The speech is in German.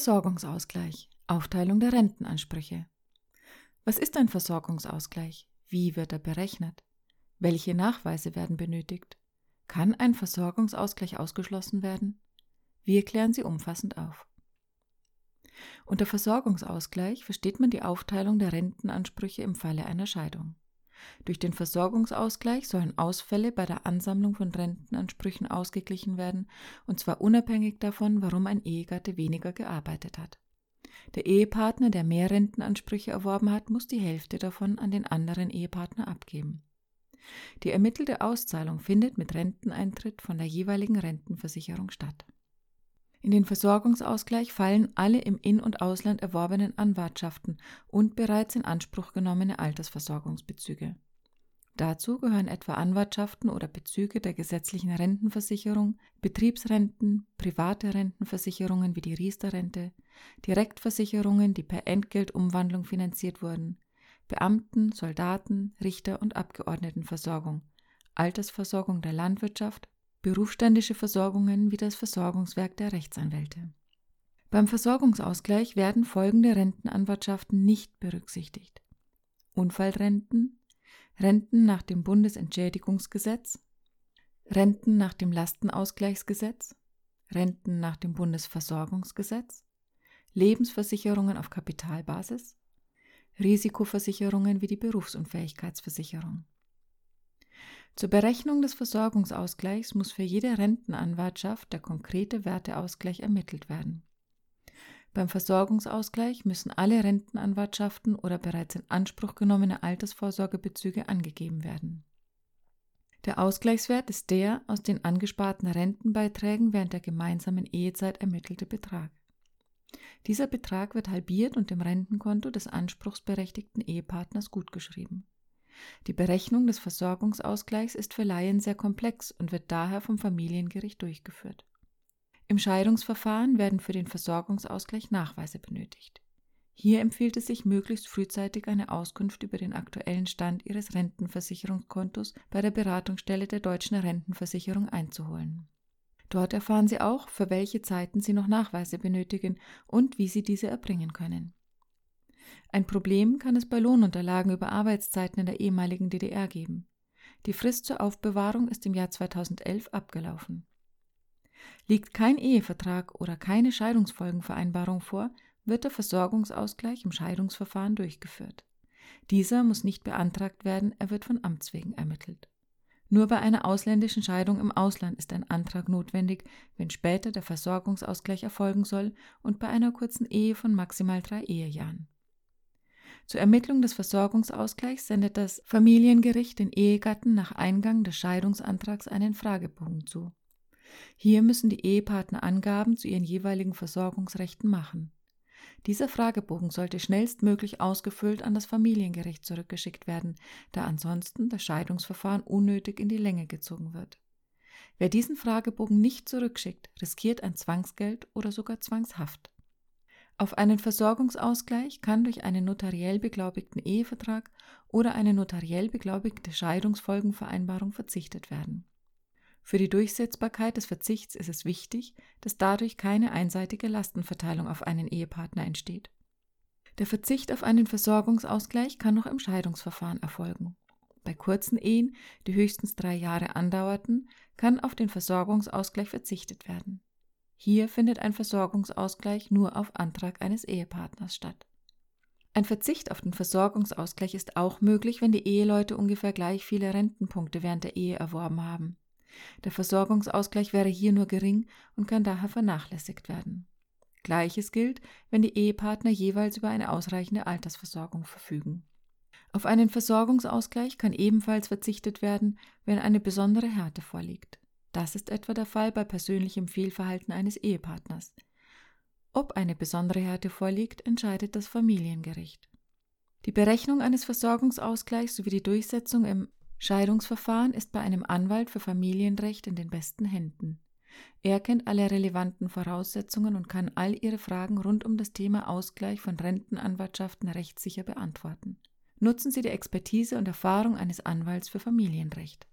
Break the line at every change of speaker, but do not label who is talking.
Versorgungsausgleich. Aufteilung der Rentenansprüche. Was ist ein Versorgungsausgleich? Wie wird er berechnet? Welche Nachweise werden benötigt? Kann ein Versorgungsausgleich ausgeschlossen werden? Wir klären sie umfassend auf. Unter Versorgungsausgleich versteht man die Aufteilung der Rentenansprüche im Falle einer Scheidung. Durch den Versorgungsausgleich sollen Ausfälle bei der Ansammlung von Rentenansprüchen ausgeglichen werden, und zwar unabhängig davon, warum ein Ehegatte weniger gearbeitet hat. Der Ehepartner, der mehr Rentenansprüche erworben hat, muss die Hälfte davon an den anderen Ehepartner abgeben. Die ermittelte Auszahlung findet mit Renteneintritt von der jeweiligen Rentenversicherung statt. In den Versorgungsausgleich fallen alle im In- und Ausland erworbenen Anwartschaften und bereits in Anspruch genommene Altersversorgungsbezüge. Dazu gehören etwa Anwartschaften oder Bezüge der gesetzlichen Rentenversicherung, Betriebsrenten, private Rentenversicherungen wie die Riester-Rente, Direktversicherungen, die per Entgeltumwandlung finanziert wurden, Beamten, Soldaten, Richter und Abgeordnetenversorgung, Altersversorgung der Landwirtschaft, berufsständische Versorgungen wie das Versorgungswerk der Rechtsanwälte. Beim Versorgungsausgleich werden folgende Rentenanwartschaften nicht berücksichtigt. Unfallrenten, Renten nach dem Bundesentschädigungsgesetz, Renten nach dem Lastenausgleichsgesetz, Renten nach dem Bundesversorgungsgesetz, Lebensversicherungen auf Kapitalbasis, Risikoversicherungen wie die Berufsunfähigkeitsversicherung. Zur Berechnung des Versorgungsausgleichs muss für jede Rentenanwartschaft der konkrete Werteausgleich ermittelt werden. Beim Versorgungsausgleich müssen alle Rentenanwartschaften oder bereits in Anspruch genommene Altersvorsorgebezüge angegeben werden. Der Ausgleichswert ist der aus den angesparten Rentenbeiträgen während der gemeinsamen Ehezeit ermittelte Betrag. Dieser Betrag wird halbiert und dem Rentenkonto des anspruchsberechtigten Ehepartners gutgeschrieben. Die Berechnung des Versorgungsausgleichs ist für Laien sehr komplex und wird daher vom Familiengericht durchgeführt. Im Scheidungsverfahren werden für den Versorgungsausgleich Nachweise benötigt. Hier empfiehlt es sich, möglichst frühzeitig eine Auskunft über den aktuellen Stand Ihres Rentenversicherungskontos bei der Beratungsstelle der Deutschen Rentenversicherung einzuholen. Dort erfahren Sie auch, für welche Zeiten Sie noch Nachweise benötigen und wie Sie diese erbringen können. Ein Problem kann es bei Lohnunterlagen über Arbeitszeiten in der ehemaligen DDR geben. Die Frist zur Aufbewahrung ist im Jahr 2011 abgelaufen. Liegt kein Ehevertrag oder keine Scheidungsfolgenvereinbarung vor, wird der Versorgungsausgleich im Scheidungsverfahren durchgeführt. Dieser muss nicht beantragt werden, er wird von Amts wegen ermittelt. Nur bei einer ausländischen Scheidung im Ausland ist ein Antrag notwendig, wenn später der Versorgungsausgleich erfolgen soll und bei einer kurzen Ehe von maximal drei Ehejahren. Zur Ermittlung des Versorgungsausgleichs sendet das Familiengericht den Ehegatten nach Eingang des Scheidungsantrags einen Fragebogen zu. Hier müssen die Ehepartner Angaben zu ihren jeweiligen Versorgungsrechten machen. Dieser Fragebogen sollte schnellstmöglich ausgefüllt an das Familiengericht zurückgeschickt werden, da ansonsten das Scheidungsverfahren unnötig in die Länge gezogen wird. Wer diesen Fragebogen nicht zurückschickt, riskiert ein Zwangsgeld oder sogar Zwangshaft. Auf einen Versorgungsausgleich kann durch einen notariell beglaubigten Ehevertrag oder eine notariell beglaubigte Scheidungsfolgenvereinbarung verzichtet werden. Für die Durchsetzbarkeit des Verzichts ist es wichtig, dass dadurch keine einseitige Lastenverteilung auf einen Ehepartner entsteht. Der Verzicht auf einen Versorgungsausgleich kann noch im Scheidungsverfahren erfolgen. Bei kurzen Ehen, die höchstens drei Jahre andauerten, kann auf den Versorgungsausgleich verzichtet werden. Hier findet ein Versorgungsausgleich nur auf Antrag eines Ehepartners statt. Ein Verzicht auf den Versorgungsausgleich ist auch möglich, wenn die Eheleute ungefähr gleich viele Rentenpunkte während der Ehe erworben haben. Der Versorgungsausgleich wäre hier nur gering und kann daher vernachlässigt werden. Gleiches gilt, wenn die Ehepartner jeweils über eine ausreichende Altersversorgung verfügen. Auf einen Versorgungsausgleich kann ebenfalls verzichtet werden, wenn eine besondere Härte vorliegt. Das ist etwa der Fall bei persönlichem Fehlverhalten eines Ehepartners. Ob eine besondere Härte vorliegt, entscheidet das Familiengericht. Die Berechnung eines Versorgungsausgleichs sowie die Durchsetzung im Scheidungsverfahren ist bei einem Anwalt für Familienrecht in den besten Händen. Er kennt alle relevanten Voraussetzungen und kann all Ihre Fragen rund um das Thema Ausgleich von Rentenanwartschaften rechtssicher beantworten. Nutzen Sie die Expertise und Erfahrung eines Anwalts für Familienrecht.